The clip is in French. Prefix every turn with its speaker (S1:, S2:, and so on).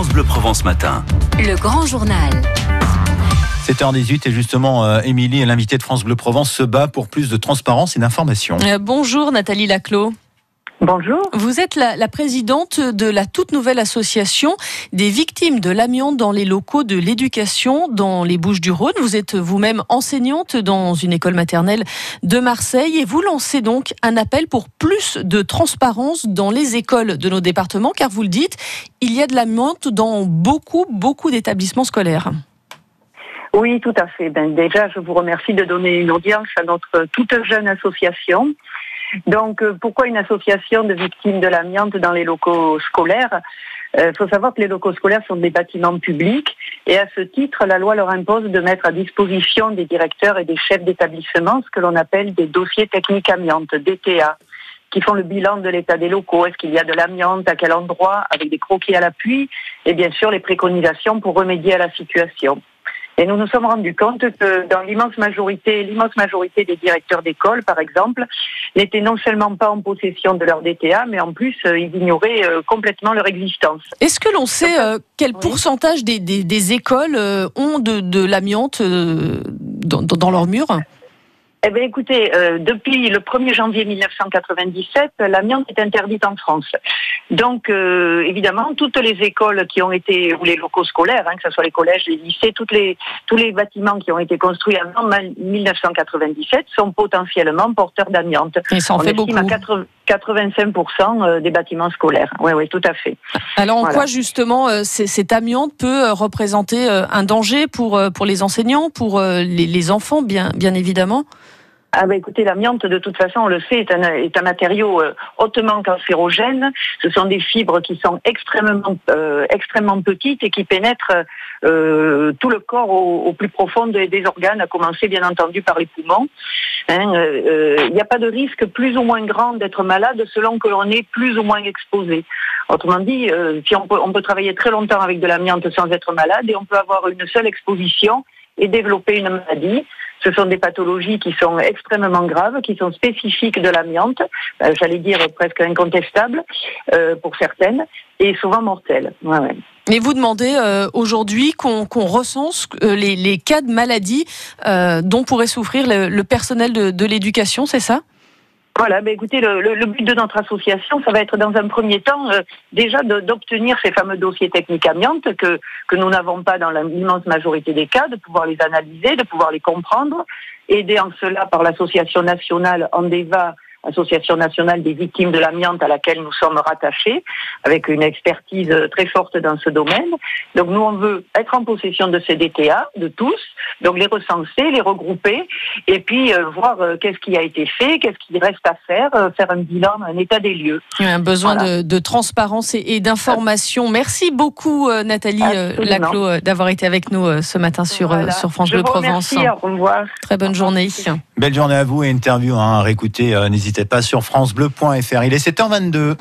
S1: France Bleu Provence Matin.
S2: Le grand journal.
S3: 7h18 et justement, euh, Émilie, l'invitée de France Bleu Provence, se bat pour plus de transparence et d'information.
S4: Euh, bonjour Nathalie Laclos.
S5: Bonjour.
S4: Vous êtes la, la, présidente de la toute nouvelle association des victimes de l'amiante dans les locaux de l'éducation dans les Bouches-du-Rhône. Vous êtes vous-même enseignante dans une école maternelle de Marseille et vous lancez donc un appel pour plus de transparence dans les écoles de nos départements car vous le dites, il y a de l'amiante dans beaucoup, beaucoup d'établissements scolaires.
S5: Oui, tout à fait. Ben, déjà, je vous remercie de donner une audience à notre toute jeune association. Donc, euh, pourquoi une association de victimes de l'amiante dans les locaux scolaires Il euh, faut savoir que les locaux scolaires sont des bâtiments publics et à ce titre, la loi leur impose de mettre à disposition des directeurs et des chefs d'établissement ce que l'on appelle des dossiers techniques amiante, DTA qui font le bilan de l'état des locaux. Est-ce qu'il y a de l'amiante À quel endroit Avec des croquis à l'appui et bien sûr les préconisations pour remédier à la situation. Et nous nous sommes rendus compte que dans l'immense majorité, l'immense majorité des directeurs d'école, par exemple, n'étaient non seulement pas en possession de leur DTA, mais en plus, euh, ils ignoraient euh, complètement leur existence.
S4: Est-ce que l'on sait euh, quel pourcentage des, des, des, écoles ont de, de l'amiante dans, dans leurs murs
S5: eh bien, écoutez, euh, depuis le 1er janvier 1997, l'amiante est interdite en France. Donc, euh, évidemment, toutes les écoles qui ont été, ou les locaux scolaires, hein, que ce soit les collèges, les lycées, toutes les, tous les bâtiments qui ont été construits avant 1997 sont potentiellement porteurs d'amiante.
S4: Et ça en fait beaucoup.
S5: À 85% euh, des bâtiments scolaires. Oui, oui, tout à fait.
S4: Alors, en quoi justement cette amiante peut représenter un danger pour, pour les enseignants, pour les, les enfants, bien, bien évidemment?
S5: Ah bah écoutez, l'amiante, de toute façon, on le sait, est un, est un matériau euh, hautement cancérogène. Ce sont des fibres qui sont extrêmement, euh, extrêmement petites et qui pénètrent euh, tout le corps au, au, plus profond des, des, organes, à commencer bien entendu par les poumons. Hein, il n'y a pas de risque plus ou moins grand d'être malade selon que l'on est plus ou moins exposé. Autrement dit, si on peut, on peut travailler très longtemps avec de l'amiante sans être malade et on peut avoir une seule exposition et développer une maladie. Ce sont des pathologies qui sont extrêmement graves, qui sont spécifiques de l'amiante, euh, j'allais dire presque incontestables euh, pour certaines, et souvent mortelles.
S4: Mais vous demandez euh, aujourd'hui qu'on qu recense les, cas de maladies dont pourrait souffrir le, personnel de l'éducation, c'est ça?
S5: Voilà, ben écoutez, le, le, le, but de notre association, ça va être dans un premier temps euh, déjà d'obtenir ces fameux dossiers techniques amiantes que, que nous n'avons pas dans l'immense majorité des cas, de pouvoir les analyser, de pouvoir les comprendre, aider en cela par l'association nationale Andeva Association nationale des victimes de l'amiante à laquelle nous sommes rattachés, avec une expertise très forte dans ce domaine. Donc nous, on veut être en possession de ces DTA, de tous, donc les recenser, les regrouper, et puis euh, voir euh, qu'est-ce qui a été fait, qu'est-ce qui reste à faire, euh, faire un bilan, un état des lieux.
S4: Il y a un besoin voilà. de, de, transparence et, et d'information. Merci beaucoup Nathalie Laclos d'avoir été avec nous ce matin sur, voilà. sur France Bleu Provence.
S5: Au revoir.
S4: Très bonne journée.
S3: Belle journée à vous et interview hein, à réécouter. N'hésitez pas sur francebleu.fr. Il est 7h22.